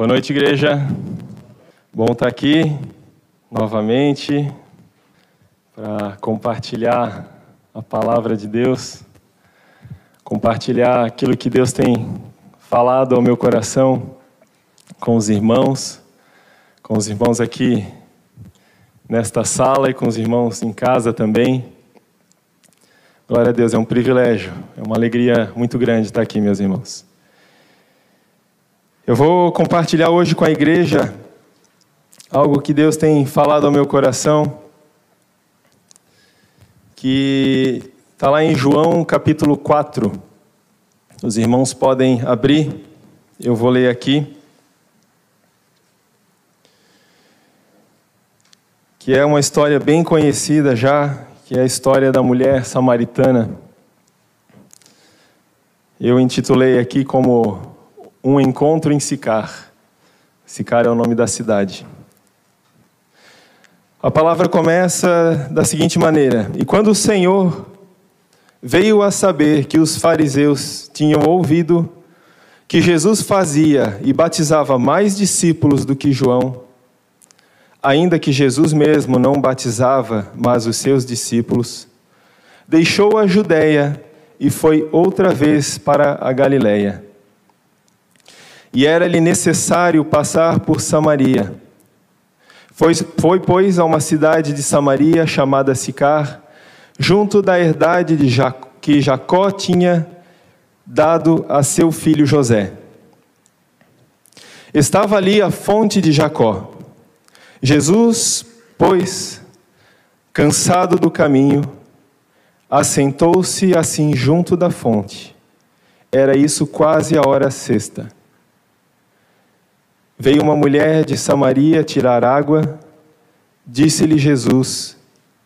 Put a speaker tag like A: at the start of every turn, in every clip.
A: Boa noite, igreja. Bom estar aqui novamente para compartilhar a palavra de Deus, compartilhar aquilo que Deus tem falado ao meu coração com os irmãos, com os irmãos aqui nesta sala e com os irmãos em casa também. Glória a Deus, é um privilégio, é uma alegria muito grande estar aqui, meus irmãos. Eu vou compartilhar hoje com a igreja algo que Deus tem falado ao meu coração, que está lá em João capítulo 4. Os irmãos podem abrir, eu vou ler aqui. Que é uma história bem conhecida já, que é a história da mulher samaritana. Eu intitulei aqui como um encontro em Sicar. Sicar é o nome da cidade. A palavra começa da seguinte maneira: E quando o Senhor veio a saber que os fariseus tinham ouvido que Jesus fazia e batizava mais discípulos do que João, ainda que Jesus mesmo não batizava, mas os seus discípulos, deixou a Judéia e foi outra vez para a Galiléia e era-lhe necessário passar por Samaria. Foi, foi, pois, a uma cidade de Samaria chamada Sicar, junto da herdade de Jacó, que Jacó tinha dado a seu filho José. Estava ali a fonte de Jacó. Jesus, pois, cansado do caminho, assentou-se assim junto da fonte. Era isso quase a hora sexta. Veio uma mulher de Samaria tirar água, disse-lhe Jesus: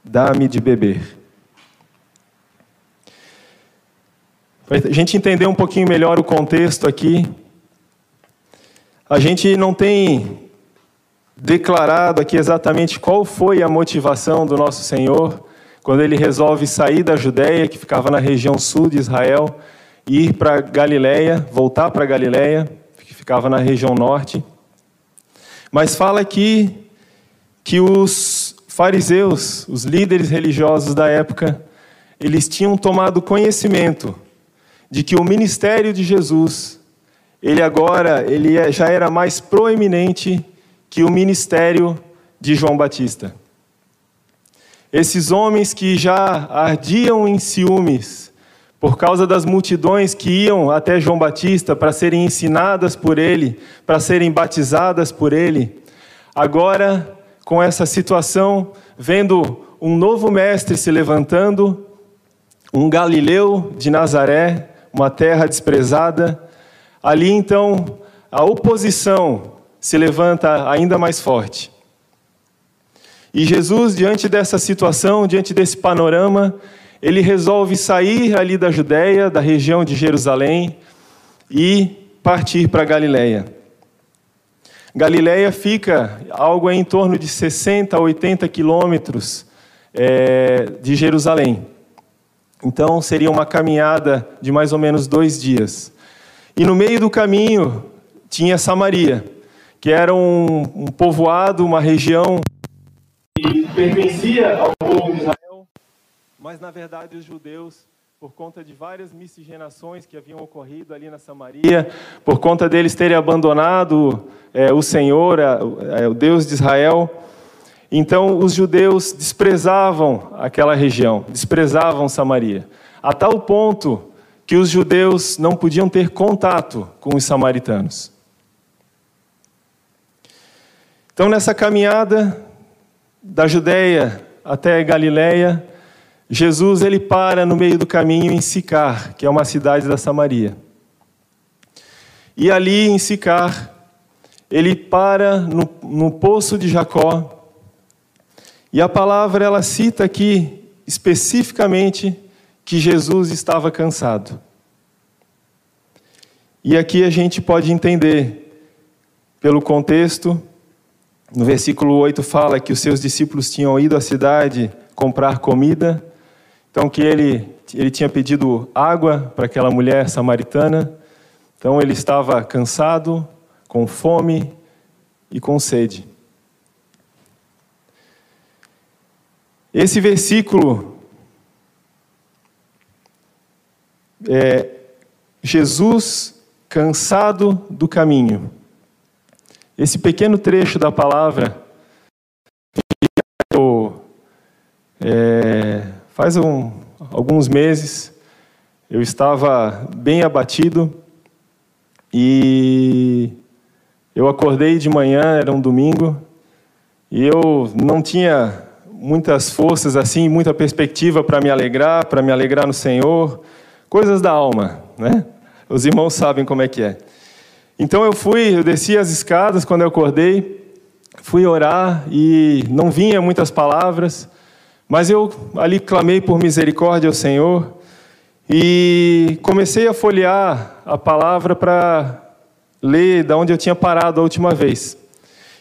A: Dá-me de beber. Para a gente entender um pouquinho melhor o contexto aqui, a gente não tem declarado aqui exatamente qual foi a motivação do nosso Senhor quando ele resolve sair da Judéia, que ficava na região sul de Israel, e ir para Galiléia, voltar para Galiléia, que ficava na região norte. Mas fala aqui que os fariseus, os líderes religiosos da época, eles tinham tomado conhecimento de que o ministério de Jesus, ele agora ele é, já era mais proeminente que o ministério de João Batista. Esses homens que já ardiam em ciúmes por causa das multidões que iam até João Batista para serem ensinadas por ele, para serem batizadas por ele. Agora, com essa situação, vendo um novo mestre se levantando, um Galileu de Nazaré, uma terra desprezada, ali então a oposição se levanta ainda mais forte. E Jesus, diante dessa situação, diante desse panorama, ele resolve sair ali da Judéia, da região de Jerusalém, e partir para Galiléia. Galiléia fica algo em torno de 60 a 80 quilômetros é, de Jerusalém. Então seria uma caminhada de mais ou menos dois dias. E no meio do caminho tinha Samaria, que era um, um povoado, uma região que pertencia ao povo de Israel mas na verdade os judeus, por conta de várias miscigenações que haviam ocorrido ali na Samaria, por conta deles terem abandonado é, o Senhor, é, o Deus de Israel, então os judeus desprezavam aquela região, desprezavam Samaria, a tal ponto que os judeus não podiam ter contato com os samaritanos. Então, nessa caminhada da Judéia até Galiléia, Jesus ele para no meio do caminho em Sicar, que é uma cidade da Samaria. E ali em Sicar, ele para no, no poço de Jacó. E a palavra ela cita aqui especificamente que Jesus estava cansado. E aqui a gente pode entender, pelo contexto, no versículo 8 fala que os seus discípulos tinham ido à cidade comprar comida então que ele ele tinha pedido água para aquela mulher samaritana. Então ele estava cansado, com fome e com sede. Esse versículo é Jesus cansado do caminho. Esse pequeno trecho da palavra é, faz um, alguns meses eu estava bem abatido e eu acordei de manhã, era um domingo, e eu não tinha muitas forças assim, muita perspectiva para me alegrar, para me alegrar no Senhor, coisas da alma, né? Os irmãos sabem como é que é. Então eu fui, eu desci as escadas quando eu acordei, fui orar e não vinha muitas palavras, mas eu ali clamei por misericórdia ao Senhor e comecei a folhear a palavra para ler da onde eu tinha parado a última vez.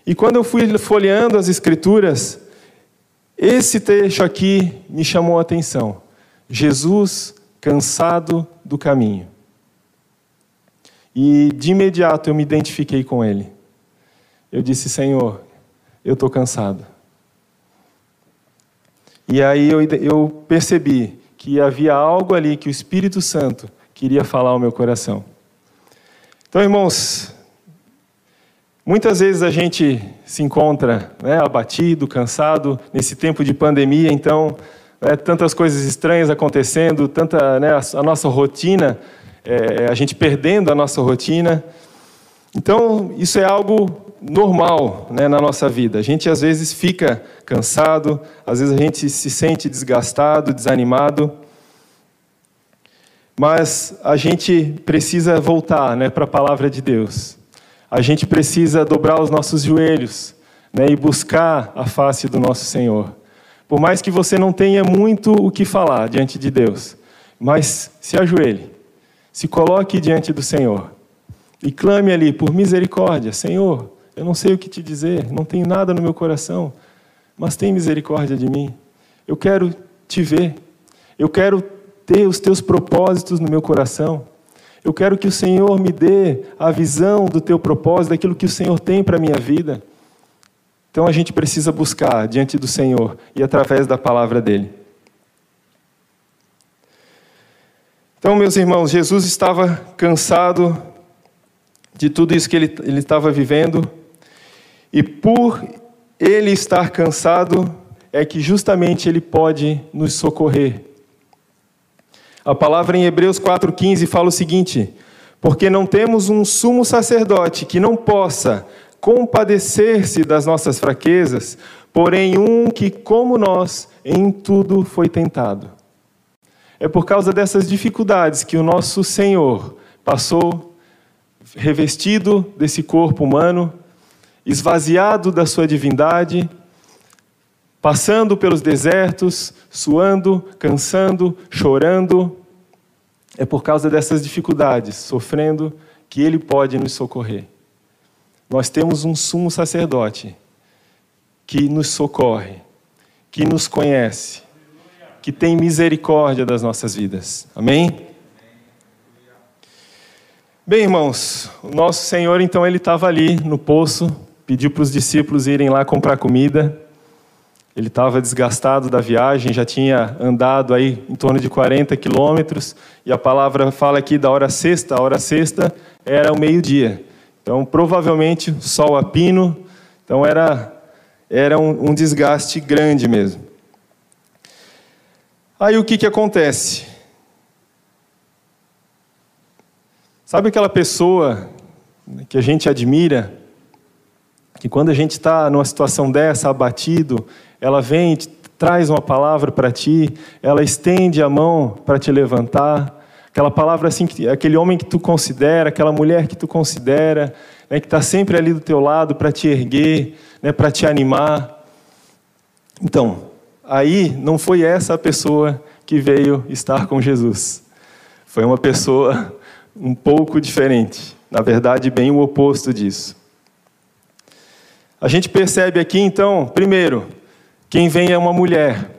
A: E quando eu fui folheando as escrituras, esse trecho aqui me chamou a atenção. Jesus cansado do caminho. E de imediato eu me identifiquei com ele. Eu disse: Senhor, eu estou cansado. E aí eu, eu percebi que havia algo ali que o Espírito Santo queria falar ao meu coração. Então, irmãos, muitas vezes a gente se encontra né, abatido, cansado, nesse tempo de pandemia, então, né, tantas coisas estranhas acontecendo, tanta né, a nossa rotina, é, a gente perdendo a nossa rotina. Então, isso é algo normal né, na nossa vida. A gente às vezes fica cansado, às vezes a gente se sente desgastado, desanimado. Mas a gente precisa voltar né, para a palavra de Deus. A gente precisa dobrar os nossos joelhos né, e buscar a face do nosso Senhor. Por mais que você não tenha muito o que falar diante de Deus, mas se ajoelhe, se coloque diante do Senhor e clame ali por misericórdia: Senhor, eu não sei o que te dizer, não tenho nada no meu coração, mas tem misericórdia de mim. Eu quero te ver. Eu quero ter os teus propósitos no meu coração. Eu quero que o Senhor me dê a visão do teu propósito, daquilo que o Senhor tem para a minha vida. Então a gente precisa buscar diante do Senhor e através da palavra dele. Então, meus irmãos, Jesus estava cansado de tudo isso que ele, ele estava vivendo, e por ele estar cansado, é que justamente ele pode nos socorrer. A palavra em Hebreus 4,15 fala o seguinte: Porque não temos um sumo sacerdote que não possa compadecer-se das nossas fraquezas, porém um que, como nós, em tudo foi tentado. É por causa dessas dificuldades que o nosso Senhor passou, revestido desse corpo humano, esvaziado da sua divindade, passando pelos desertos, suando, cansando, chorando. É por causa dessas dificuldades, sofrendo, que Ele pode nos socorrer. Nós temos um sumo sacerdote que nos socorre, que nos conhece, que tem misericórdia das nossas vidas. Amém? Bem, irmãos, o nosso Senhor então ele estava ali no poço, pediu para os discípulos irem lá comprar comida. Ele estava desgastado da viagem, já tinha andado aí em torno de 40 quilômetros, e a palavra fala aqui da hora sexta, a hora sexta era o meio-dia. Então, provavelmente, sol a pino, então era, era um, um desgaste grande mesmo. Aí o que, que acontece? Sabe aquela pessoa que a gente admira, que quando a gente está numa situação dessa, abatido, ela vem, traz uma palavra para ti, ela estende a mão para te levantar, aquela palavra assim, aquele homem que tu considera, aquela mulher que tu considera, né, que está sempre ali do teu lado para te erguer, né, para te animar. Então, aí não foi essa a pessoa que veio estar com Jesus. Foi uma pessoa um pouco diferente. Na verdade, bem o oposto disso. A gente percebe aqui, então, primeiro, quem vem é uma mulher.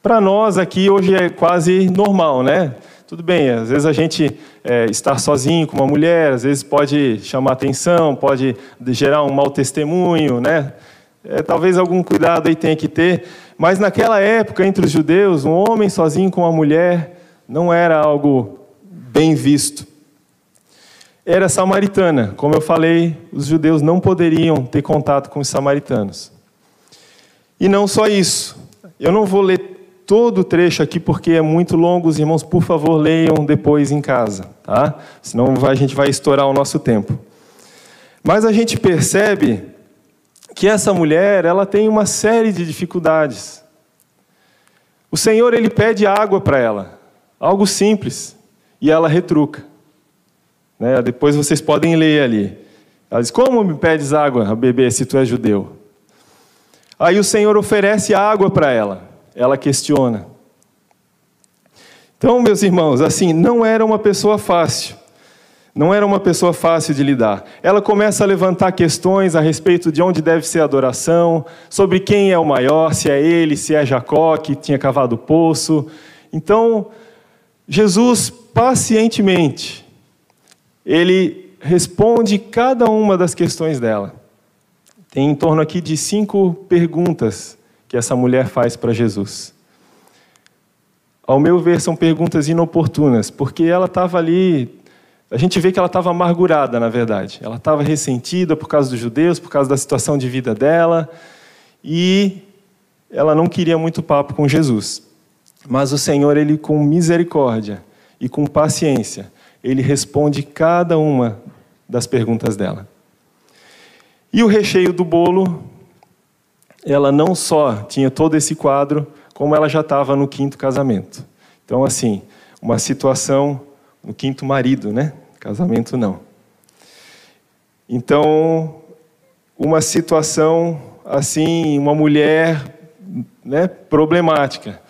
A: Para nós aqui hoje é quase normal, né? Tudo bem, às vezes a gente é, estar sozinho com uma mulher, às vezes pode chamar atenção, pode gerar um mau testemunho, né? É, talvez algum cuidado aí tenha que ter, mas naquela época, entre os judeus, um homem sozinho com uma mulher não era algo bem visto. Era samaritana, como eu falei, os judeus não poderiam ter contato com os samaritanos. E não só isso, eu não vou ler todo o trecho aqui porque é muito longo, os irmãos, por favor, leiam depois em casa, tá? Senão a gente vai estourar o nosso tempo. Mas a gente percebe que essa mulher, ela tem uma série de dificuldades. O Senhor ele pede água para ela, algo simples, e ela retruca. Né? Depois vocês podem ler ali. Ela diz: Como me pedes água a beber se tu és judeu? Aí o Senhor oferece água para ela ela questiona. Então, meus irmãos, assim, não era uma pessoa fácil. Não era uma pessoa fácil de lidar. Ela começa a levantar questões a respeito de onde deve ser a adoração, sobre quem é o maior, se é ele, se é Jacó, que tinha cavado o poço. Então, Jesus, pacientemente, ele responde cada uma das questões dela. Tem em torno aqui de cinco perguntas que essa mulher faz para Jesus. Ao meu ver, são perguntas inoportunas, porque ela estava ali. A gente vê que ela estava amargurada, na verdade. Ela estava ressentida por causa dos judeus, por causa da situação de vida dela, e ela não queria muito papo com Jesus. Mas o Senhor, ele com misericórdia e com paciência, ele responde cada uma das perguntas dela. E o recheio do bolo ela não só tinha todo esse quadro, como ela já estava no quinto casamento. Então, assim, uma situação no quinto marido, né? Casamento não. Então, uma situação assim, uma mulher, né, problemática.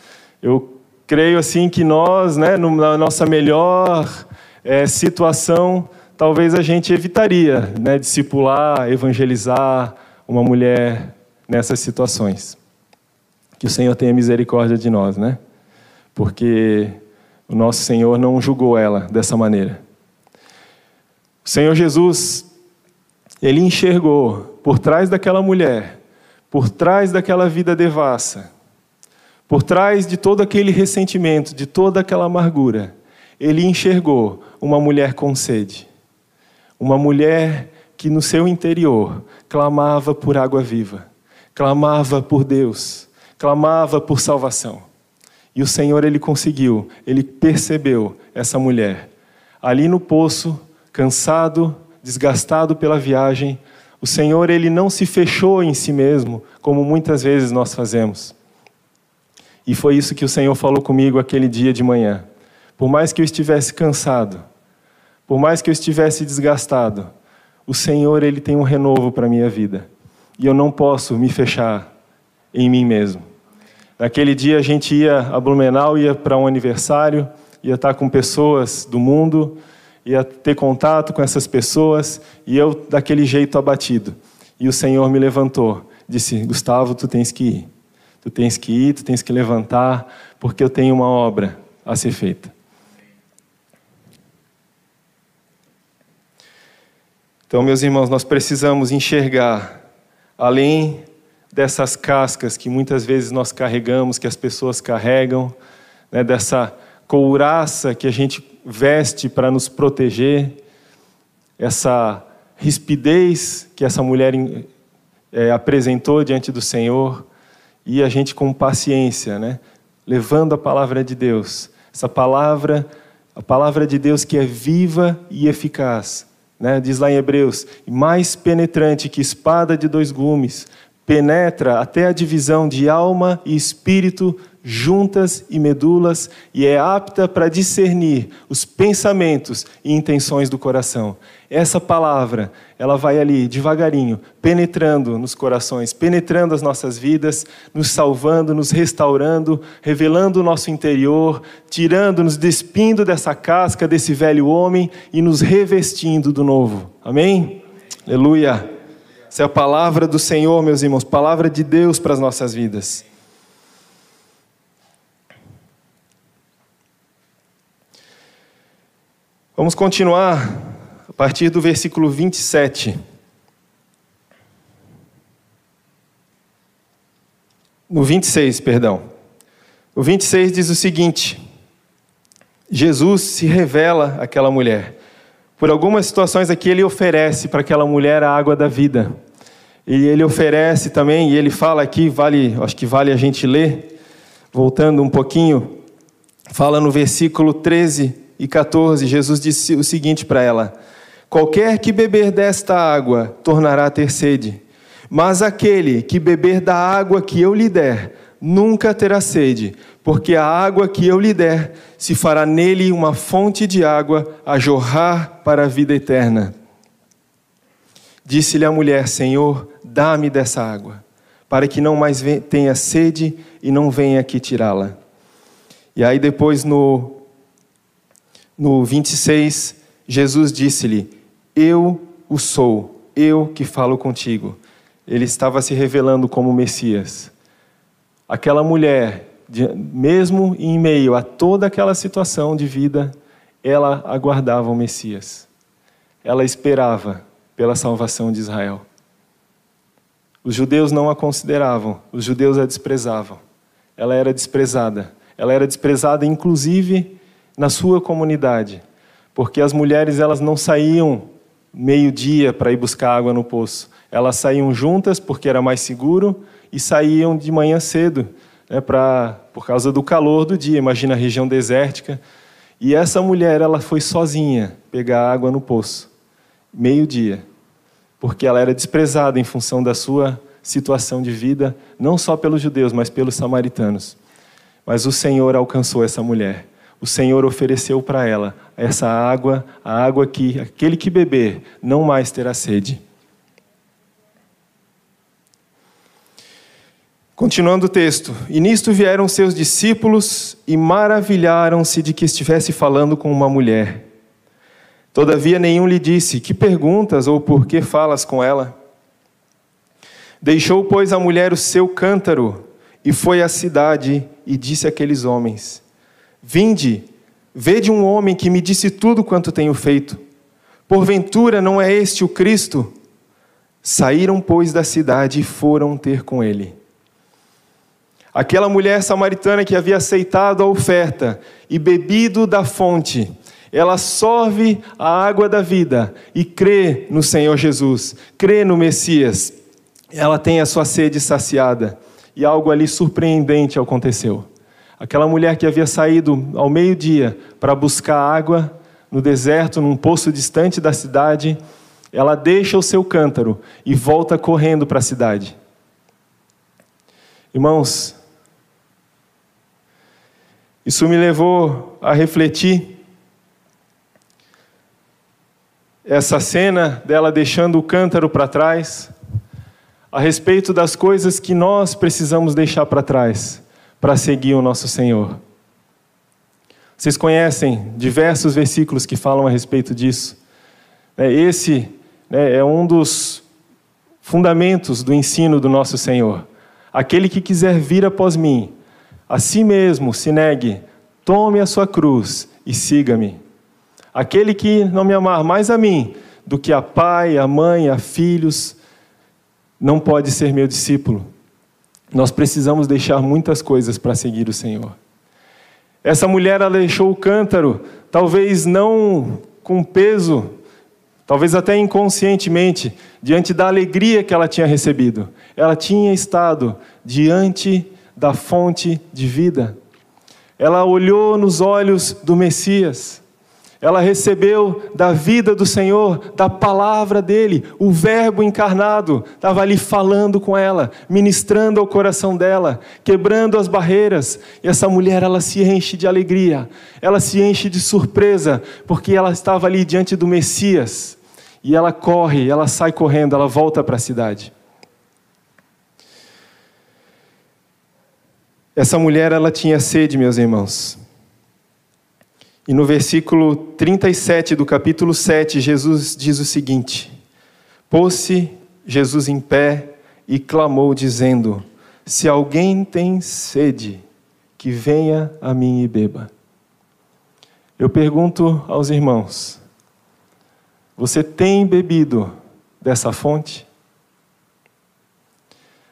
A: Eu creio assim que nós, né, na nossa melhor é, situação, talvez a gente evitaria, né, discipular, evangelizar uma mulher nessas situações. Que o Senhor tenha misericórdia de nós, né? Porque o nosso Senhor não julgou ela dessa maneira. O Senhor Jesus, ele enxergou por trás daquela mulher, por trás daquela vida devassa, por trás de todo aquele ressentimento, de toda aquela amargura, ele enxergou uma mulher com sede. Uma mulher que no seu interior clamava por água viva clamava por Deus, clamava por salvação. E o Senhor ele conseguiu, ele percebeu essa mulher ali no poço, cansado, desgastado pela viagem. O Senhor ele não se fechou em si mesmo, como muitas vezes nós fazemos. E foi isso que o Senhor falou comigo aquele dia de manhã. Por mais que eu estivesse cansado, por mais que eu estivesse desgastado, o Senhor ele tem um renovo para a minha vida e eu não posso me fechar em mim mesmo. Naquele dia a gente ia a Blumenau, ia para um aniversário, ia estar com pessoas do mundo, ia ter contato com essas pessoas e eu daquele jeito abatido. E o Senhor me levantou, disse: Gustavo, tu tens que ir. Tu tens que ir, tu tens que levantar, porque eu tenho uma obra a ser feita. Então, meus irmãos, nós precisamos enxergar além dessas cascas que muitas vezes nós carregamos, que as pessoas carregam, né, dessa couraça que a gente veste para nos proteger, essa rispidez que essa mulher é, apresentou diante do Senhor, e a gente com paciência, né, levando a palavra de Deus, essa palavra, a palavra de Deus que é viva e eficaz, né? Diz lá em Hebreus: mais penetrante que espada de dois gumes, penetra até a divisão de alma e espírito, juntas e medulas, e é apta para discernir os pensamentos e intenções do coração. Essa palavra, ela vai ali devagarinho, penetrando nos corações, penetrando as nossas vidas, nos salvando, nos restaurando, revelando o nosso interior, tirando, nos despindo dessa casca desse velho homem e nos revestindo do novo. Amém? Aleluia. Essa é a palavra do Senhor, meus irmãos, palavra de Deus para as nossas vidas. Vamos continuar a partir do versículo 27. No 26, perdão. O 26 diz o seguinte: Jesus se revela àquela mulher. Por algumas situações aqui, ele oferece para aquela mulher a água da vida. E ele oferece também, e ele fala aqui, vale, acho que vale a gente ler, voltando um pouquinho, fala no versículo 13 e 14, Jesus disse o seguinte para ela: Qualquer que beber desta água tornará a ter sede, mas aquele que beber da água que eu lhe der, nunca terá sede, porque a água que eu lhe der se fará nele uma fonte de água a jorrar para a vida eterna. Disse-lhe a mulher: Senhor, dá-me dessa água, para que não mais tenha sede e não venha aqui tirá-la. E aí, depois, no, no 26, Jesus disse-lhe: Eu o sou, eu que falo contigo. Ele estava se revelando como Messias. Aquela mulher, mesmo em meio a toda aquela situação de vida, ela aguardava o Messias. Ela esperava pela salvação de Israel. Os judeus não a consideravam, os judeus a desprezavam. Ela era desprezada. Ela era desprezada inclusive na sua comunidade, porque as mulheres elas não saíam meio-dia para ir buscar água no poço. Elas saíam juntas porque era mais seguro e saíam de manhã cedo, né, pra, por causa do calor do dia. Imagina a região desértica. E essa mulher, ela foi sozinha pegar água no poço, meio-dia, porque ela era desprezada em função da sua situação de vida, não só pelos judeus, mas pelos samaritanos. Mas o Senhor alcançou essa mulher. O Senhor ofereceu para ela essa água, a água que aquele que beber não mais terá sede. Continuando o texto: E nisto vieram seus discípulos e maravilharam-se de que estivesse falando com uma mulher. Todavia nenhum lhe disse: Que perguntas ou por que falas com ela? Deixou, pois, a mulher o seu cântaro e foi à cidade e disse àqueles homens: Vinde, vede um homem que me disse tudo quanto tenho feito. Porventura não é este o Cristo? Saíram, pois, da cidade e foram ter com ele. Aquela mulher samaritana que havia aceitado a oferta e bebido da fonte, ela sorve a água da vida e crê no Senhor Jesus, crê no Messias. Ela tem a sua sede saciada e algo ali surpreendente aconteceu. Aquela mulher que havia saído ao meio-dia para buscar água no deserto, num poço distante da cidade, ela deixa o seu cântaro e volta correndo para a cidade. Irmãos, isso me levou a refletir essa cena dela deixando o cântaro para trás, a respeito das coisas que nós precisamos deixar para trás para seguir o nosso Senhor. Vocês conhecem diversos versículos que falam a respeito disso. É, esse né, é um dos fundamentos do ensino do nosso Senhor. Aquele que quiser vir após mim, a si mesmo se negue, tome a sua cruz e siga-me. Aquele que não me amar mais a mim do que a pai, a mãe, a filhos, não pode ser meu discípulo. Nós precisamos deixar muitas coisas para seguir o Senhor. Essa mulher deixou o cântaro, talvez não com peso, talvez até inconscientemente, diante da alegria que ela tinha recebido. Ela tinha estado diante da fonte de vida. Ela olhou nos olhos do Messias. Ela recebeu da vida do Senhor, da palavra dele, o Verbo encarnado, estava ali falando com ela, ministrando ao coração dela, quebrando as barreiras. E essa mulher, ela se enche de alegria, ela se enche de surpresa, porque ela estava ali diante do Messias. E ela corre, ela sai correndo, ela volta para a cidade. Essa mulher, ela tinha sede, meus irmãos. E no versículo 37 do capítulo 7, Jesus diz o seguinte: Pôs-se Jesus em pé e clamou, dizendo: Se alguém tem sede, que venha a mim e beba. Eu pergunto aos irmãos: Você tem bebido dessa fonte?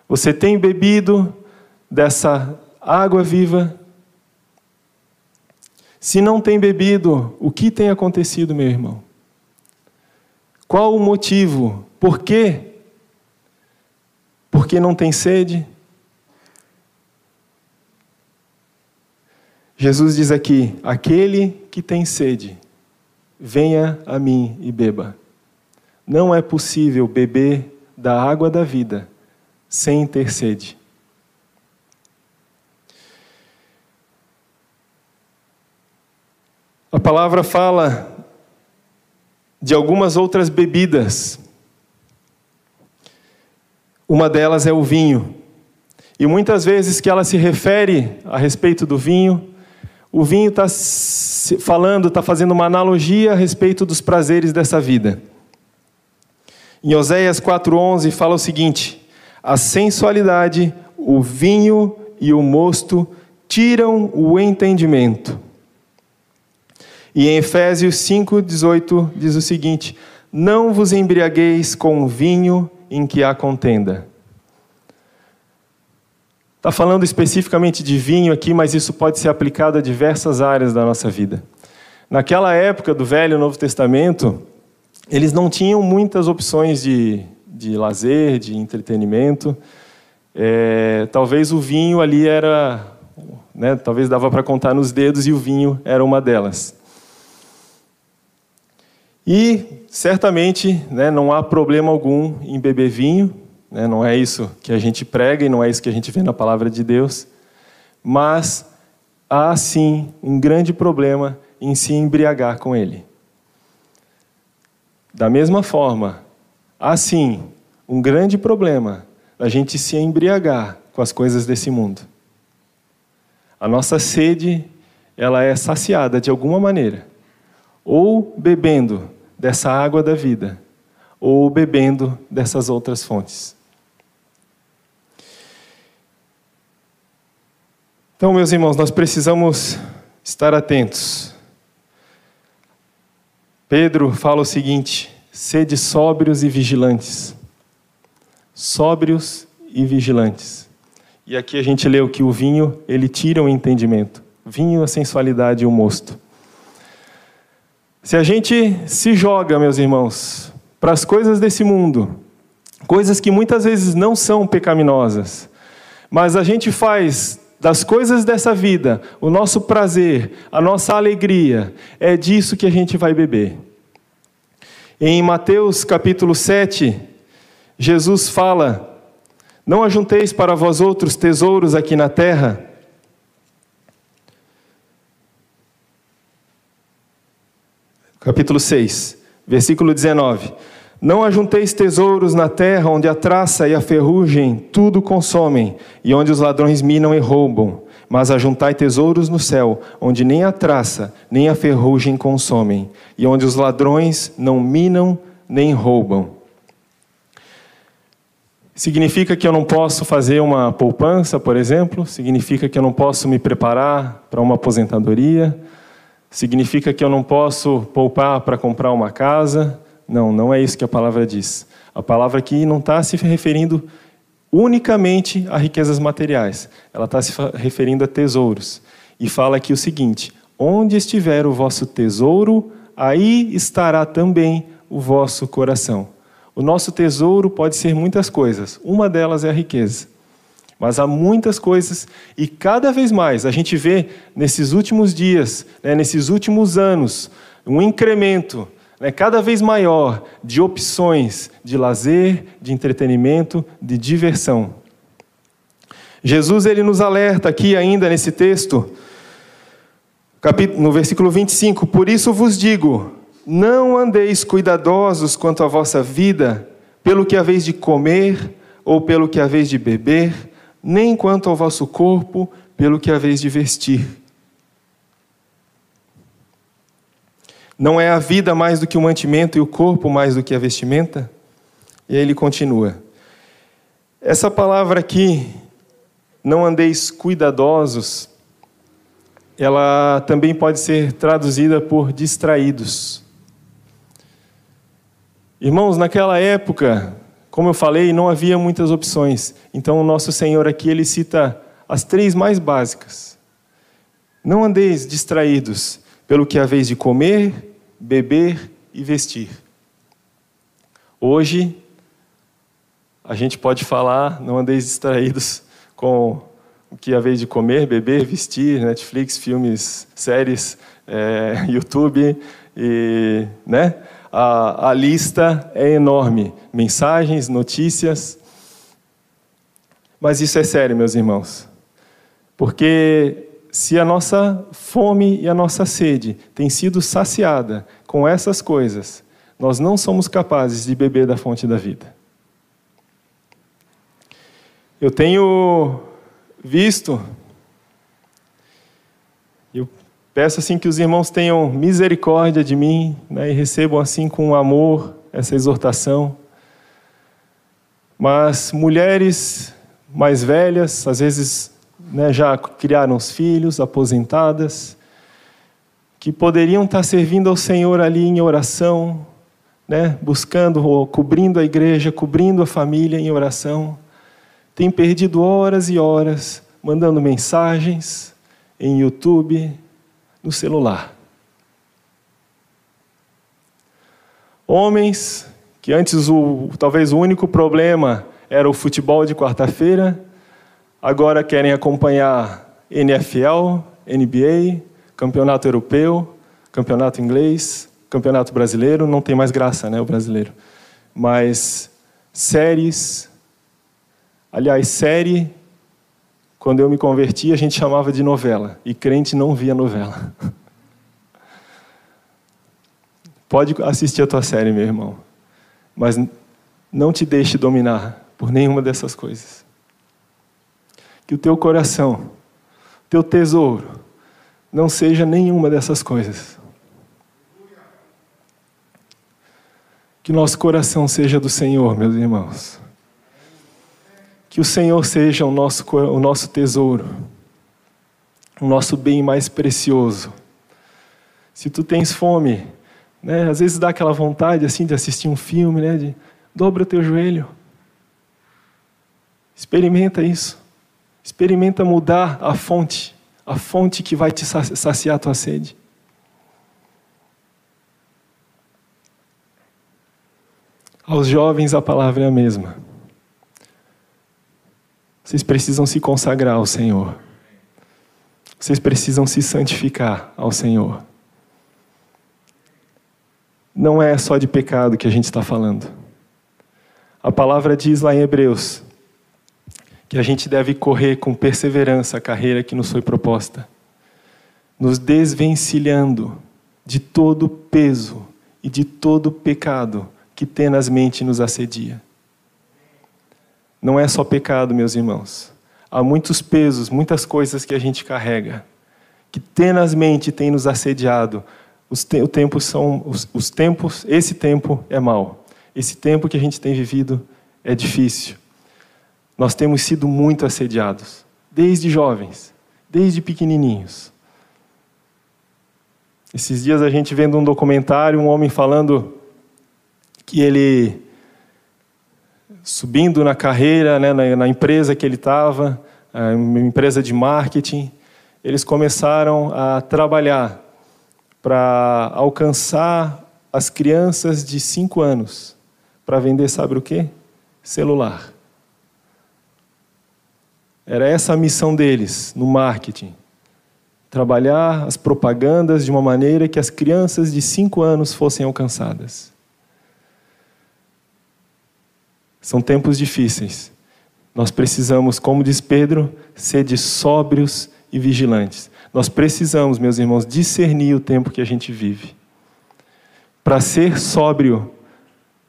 A: Você tem bebido dessa água viva? Se não tem bebido, o que tem acontecido, meu irmão? Qual o motivo? Por quê? Porque não tem sede? Jesus diz aqui: aquele que tem sede, venha a mim e beba. Não é possível beber da água da vida sem ter sede. A palavra fala de algumas outras bebidas. Uma delas é o vinho. E muitas vezes que ela se refere a respeito do vinho, o vinho está falando, está fazendo uma analogia a respeito dos prazeres dessa vida. Em Oséias 4,11 fala o seguinte: a sensualidade, o vinho e o mosto tiram o entendimento. E em Efésios 5,18 diz o seguinte: Não vos embriagueis com vinho em que há contenda Está falando especificamente de vinho aqui, mas isso pode ser aplicado a diversas áreas da nossa vida. Naquela época do Velho e Novo Testamento, eles não tinham muitas opções de, de lazer, de entretenimento. É, talvez o vinho ali era. Né, talvez dava para contar nos dedos e o vinho era uma delas. E certamente né, não há problema algum em beber vinho, né? Não é isso que a gente prega e não é isso que a gente vê na palavra de Deus. Mas há sim um grande problema em se embriagar com ele. Da mesma forma, há sim um grande problema a gente se embriagar com as coisas desse mundo. A nossa sede, ela é saciada de alguma maneira, ou bebendo dessa água da vida, ou bebendo dessas outras fontes. Então, meus irmãos, nós precisamos estar atentos. Pedro fala o seguinte: sede sóbrios e vigilantes. Sóbrios e vigilantes. E aqui a gente leu que o vinho, ele tira o entendimento. Vinho, a sensualidade e o mosto. Se a gente se joga, meus irmãos, para as coisas desse mundo, coisas que muitas vezes não são pecaminosas, mas a gente faz das coisas dessa vida, o nosso prazer, a nossa alegria, é disso que a gente vai beber. Em Mateus capítulo 7, Jesus fala: Não ajunteis para vós outros tesouros aqui na terra. Capítulo 6, versículo 19. Não ajunteis tesouros na terra, onde a traça e a ferrugem tudo consomem, e onde os ladrões minam e roubam. Mas ajuntai tesouros no céu, onde nem a traça nem a ferrugem consomem, e onde os ladrões não minam nem roubam. Significa que eu não posso fazer uma poupança, por exemplo? Significa que eu não posso me preparar para uma aposentadoria? Significa que eu não posso poupar para comprar uma casa? Não, não é isso que a palavra diz. A palavra aqui não está se referindo unicamente a riquezas materiais. Ela está se referindo a tesouros. E fala aqui o seguinte: onde estiver o vosso tesouro, aí estará também o vosso coração. O nosso tesouro pode ser muitas coisas. Uma delas é a riqueza. Mas há muitas coisas, e cada vez mais a gente vê nesses últimos dias, né, nesses últimos anos, um incremento né, cada vez maior de opções de lazer, de entretenimento, de diversão. Jesus ele nos alerta aqui ainda nesse texto, no versículo 25: Por isso vos digo, não andeis cuidadosos quanto à vossa vida, pelo que haveis de comer ou pelo que haveis de beber, nem quanto ao vosso corpo, pelo que haveis de vestir. Não é a vida mais do que o mantimento e o corpo mais do que a vestimenta? E aí ele continua. Essa palavra aqui, não andeis cuidadosos, ela também pode ser traduzida por distraídos. Irmãos, naquela época, como eu falei, não havia muitas opções. Então, o nosso Senhor aqui, ele cita as três mais básicas. Não andeis distraídos pelo que haveis de comer, beber e vestir. Hoje, a gente pode falar, não andeis distraídos com o que haveis de comer, beber, vestir, Netflix, filmes, séries, é, YouTube, e, né? A, a lista é enorme, mensagens, notícias. Mas isso é sério, meus irmãos, porque se a nossa fome e a nossa sede tem sido saciada com essas coisas, nós não somos capazes de beber da fonte da vida. Eu tenho visto, peço assim que os irmãos tenham misericórdia de mim né, e recebam assim com amor essa exortação. Mas mulheres mais velhas, às vezes né, já criaram os filhos, aposentadas, que poderiam estar servindo ao Senhor ali em oração, né, buscando ou cobrindo a igreja, cobrindo a família em oração, têm perdido horas e horas mandando mensagens em YouTube, no celular. Homens que antes o, talvez o único problema era o futebol de quarta-feira, agora querem acompanhar NFL, NBA, campeonato europeu, campeonato inglês, campeonato brasileiro, não tem mais graça, né, o brasileiro. Mas séries, aliás, série, quando eu me converti, a gente chamava de novela, e crente não via novela. Pode assistir a tua série, meu irmão, mas não te deixe dominar por nenhuma dessas coisas que o teu coração, teu tesouro, não seja nenhuma dessas coisas. Que nosso coração seja do Senhor, meus irmãos. Que o Senhor seja o nosso, o nosso tesouro, o nosso bem mais precioso. Se tu tens fome, né, às vezes dá aquela vontade assim de assistir um filme, né, de dobra teu joelho. Experimenta isso. Experimenta mudar a fonte, a fonte que vai te saciar a tua sede. Aos jovens a palavra é a mesma. Vocês precisam se consagrar ao Senhor. Vocês precisam se santificar ao Senhor. Não é só de pecado que a gente está falando. A palavra diz lá em Hebreus que a gente deve correr com perseverança a carreira que nos foi proposta, nos desvencilhando de todo peso e de todo pecado que tenazmente nos assedia. Não é só pecado, meus irmãos. Há muitos pesos, muitas coisas que a gente carrega, que tenazmente tem nos assediado. Os, te tempos são, os, os tempos, esse tempo é mau. Esse tempo que a gente tem vivido é difícil. Nós temos sido muito assediados, desde jovens, desde pequenininhos. Esses dias a gente vendo um documentário, um homem falando que ele subindo na carreira, né, na, na empresa que ele estava, uma empresa de marketing, eles começaram a trabalhar para alcançar as crianças de 5 anos para vender, sabe o quê? Celular. Era essa a missão deles no marketing. Trabalhar as propagandas de uma maneira que as crianças de 5 anos fossem alcançadas. São tempos difíceis. Nós precisamos, como diz Pedro, ser de sóbrios e vigilantes. Nós precisamos, meus irmãos, discernir o tempo que a gente vive. Para ser sóbrio,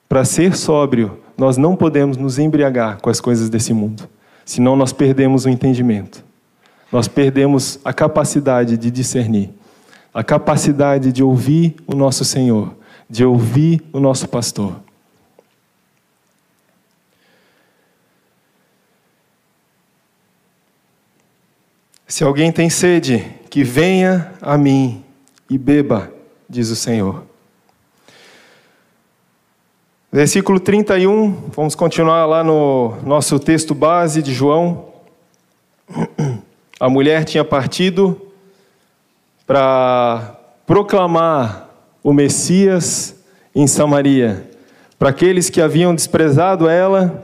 A: para ser sóbrio, nós não podemos nos embriagar com as coisas desse mundo senão nós perdemos o entendimento. Nós perdemos a capacidade de discernir, a capacidade de ouvir o nosso Senhor, de ouvir o nosso pastor. Se alguém tem sede, que venha a mim e beba, diz o Senhor. Versículo 31, vamos continuar lá no nosso texto base de João. A mulher tinha partido para proclamar o Messias em Samaria. Para aqueles que haviam desprezado ela,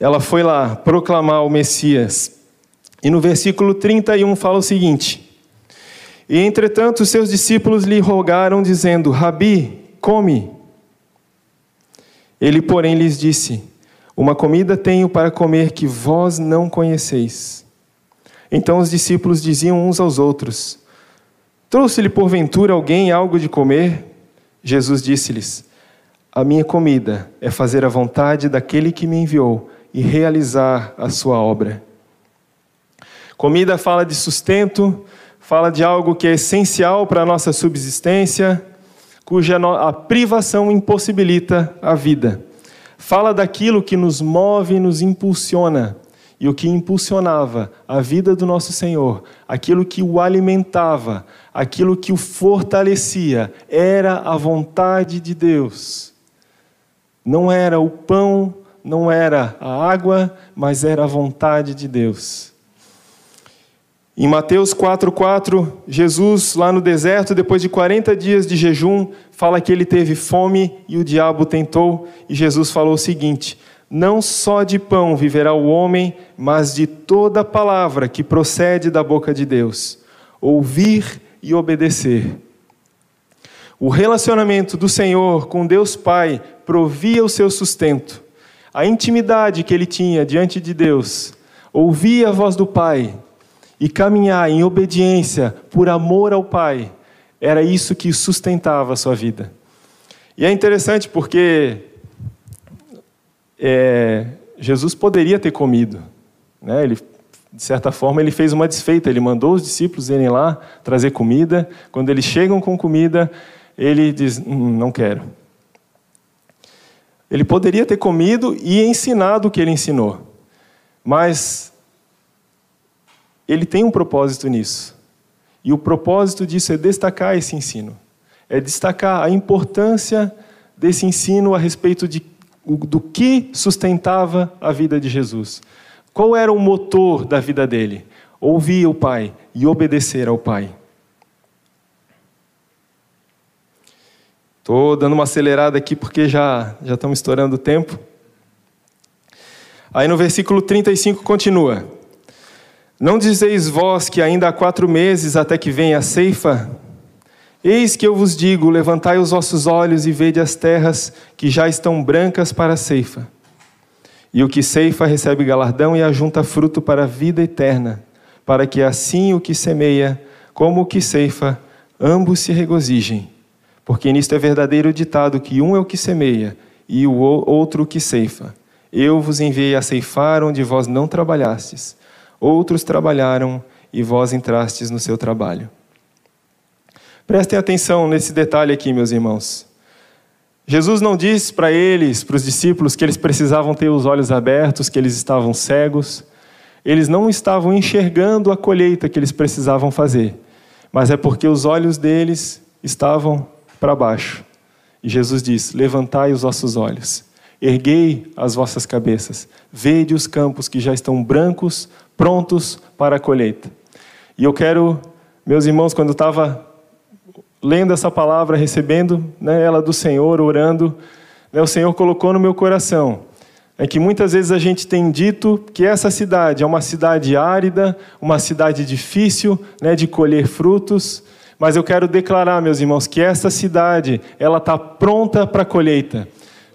A: ela foi lá proclamar o Messias. E no versículo 31 fala o seguinte: E entretanto seus discípulos lhe rogaram, dizendo: Rabi, come. Ele, porém, lhes disse: Uma comida tenho para comer que vós não conheceis. Então os discípulos diziam uns aos outros: Trouxe-lhe porventura alguém algo de comer? Jesus disse-lhes: A minha comida é fazer a vontade daquele que me enviou e realizar a sua obra. Comida fala de sustento, fala de algo que é essencial para a nossa subsistência cuja a privação impossibilita a vida. Fala daquilo que nos move e nos impulsiona. E o que impulsionava a vida do nosso Senhor, aquilo que o alimentava, aquilo que o fortalecia, era a vontade de Deus. Não era o pão, não era a água, mas era a vontade de Deus. Em Mateus 4,4, Jesus, lá no deserto, depois de 40 dias de jejum, fala que ele teve fome e o diabo tentou, e Jesus falou o seguinte: Não só de pão viverá o homem, mas de toda palavra que procede da boca de Deus. Ouvir e obedecer. O relacionamento do Senhor com Deus Pai provia o seu sustento. A intimidade que ele tinha diante de Deus, ouvia a voz do Pai, e caminhar em obediência por amor ao Pai, era isso que sustentava a sua vida. E é interessante porque é, Jesus poderia ter comido, né? Ele, de certa forma, ele fez uma desfeita. Ele mandou os discípulos irem lá trazer comida. Quando eles chegam com comida, ele diz: hum, Não quero. Ele poderia ter comido e ensinado o que ele ensinou, mas ele tem um propósito nisso. E o propósito disso é destacar esse ensino. É destacar a importância desse ensino a respeito de, do que sustentava a vida de Jesus. Qual era o motor da vida dele? Ouvir o Pai e obedecer ao Pai. Estou dando uma acelerada aqui porque já, já estamos estourando o tempo. Aí no versículo 35 continua. Não dizeis vós que ainda há quatro meses até que venha a ceifa? Eis que eu vos digo: levantai os vossos olhos e vede as terras que já estão brancas para a ceifa. E o que ceifa recebe galardão e ajunta fruto para a vida eterna, para que assim o que semeia como o que ceifa, ambos se regozijem. Porque nisto é verdadeiro o ditado que um é o que semeia e o outro o que ceifa. Eu vos enviei a ceifar onde vós não trabalhastes. Outros trabalharam e vós entrastes no seu trabalho. Prestem atenção nesse detalhe aqui, meus irmãos. Jesus não diz para eles, para os discípulos, que eles precisavam ter os olhos abertos, que eles estavam cegos. Eles não estavam enxergando a colheita que eles precisavam fazer, mas é porque os olhos deles estavam para baixo. E Jesus diz: Levantai os vossos olhos, erguei as vossas cabeças, vede os campos que já estão brancos prontos para a colheita. E eu quero, meus irmãos, quando eu estava lendo essa palavra, recebendo né, ela do Senhor, orando, né, o Senhor colocou no meu coração é que muitas vezes a gente tem dito que essa cidade é uma cidade árida, uma cidade difícil né, de colher frutos, mas eu quero declarar, meus irmãos, que essa cidade ela está pronta para a colheita.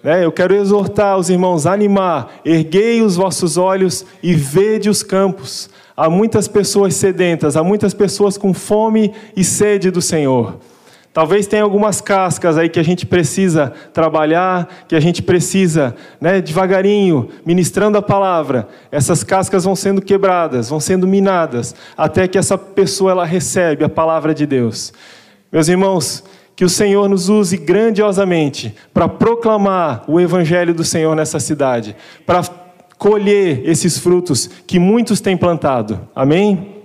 A: Né? Eu quero exortar os irmãos animar, erguei os vossos olhos e vede os campos. Há muitas pessoas sedentas, há muitas pessoas com fome e sede do Senhor. Talvez tenha algumas cascas aí que a gente precisa trabalhar, que a gente precisa, né, devagarinho, ministrando a palavra. Essas cascas vão sendo quebradas, vão sendo minadas, até que essa pessoa ela recebe a palavra de Deus. Meus irmãos, que o Senhor nos use grandiosamente para proclamar o Evangelho do Senhor nessa cidade, para colher esses frutos que muitos têm plantado. Amém?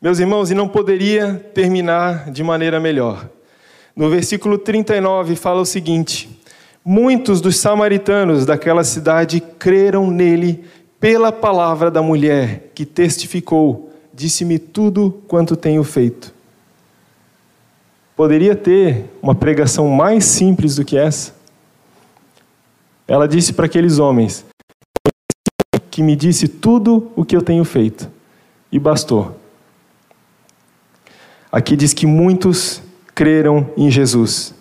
A: Meus irmãos, e não poderia terminar de maneira melhor. No versículo 39 fala o seguinte: Muitos dos samaritanos daquela cidade creram nele pela palavra da mulher que testificou: Disse-me tudo quanto tenho feito. Poderia ter uma pregação mais simples do que essa? Ela disse para aqueles homens: Que me disse tudo o que eu tenho feito. E bastou. Aqui diz que muitos creram em Jesus.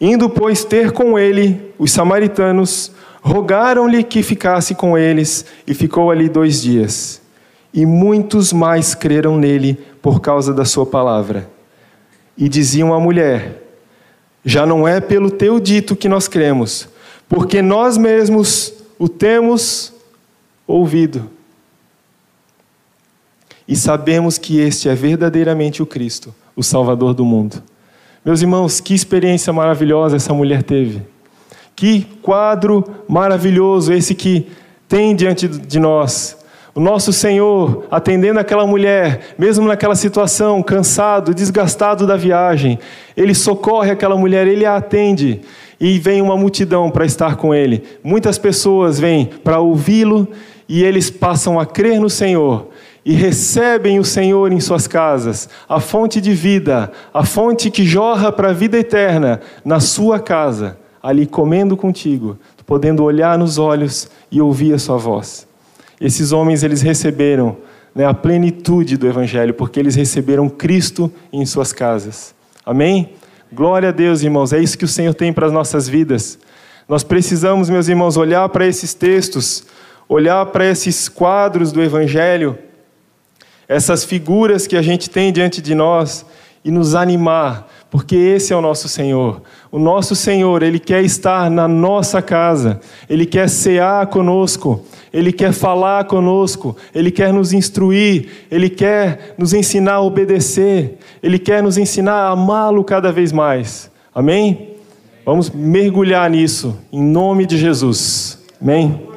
A: Indo, pois, ter com ele, os samaritanos rogaram-lhe que ficasse com eles, e ficou ali dois dias. E muitos mais creram nele por causa da sua palavra. E diziam à mulher: Já não é pelo teu dito que nós cremos, porque nós mesmos o temos ouvido. E sabemos que este é verdadeiramente o Cristo, o Salvador do mundo. Meus irmãos, que experiência maravilhosa essa mulher teve. Que quadro maravilhoso esse que tem diante de nós. O nosso Senhor atendendo aquela mulher, mesmo naquela situação, cansado, desgastado da viagem, ele socorre aquela mulher, ele a atende e vem uma multidão para estar com ele. Muitas pessoas vêm para ouvi-lo e eles passam a crer no Senhor e recebem o Senhor em suas casas, a fonte de vida, a fonte que jorra para a vida eterna, na sua casa, ali comendo contigo, podendo olhar nos olhos e ouvir a sua voz. Esses homens eles receberam né, a plenitude do Evangelho, porque eles receberam Cristo em suas casas. Amém? Glória a Deus, irmãos. É isso que o Senhor tem para as nossas vidas. Nós precisamos, meus irmãos, olhar para esses textos, olhar para esses quadros do Evangelho essas figuras que a gente tem diante de nós e nos animar, porque esse é o nosso Senhor. O nosso Senhor, Ele quer estar na nossa casa, Ele quer cear conosco, Ele quer falar conosco, Ele quer nos instruir, Ele quer nos ensinar a obedecer, Ele quer nos ensinar a amá-lo cada vez mais. Amém? Vamos mergulhar nisso, em nome de Jesus. Amém?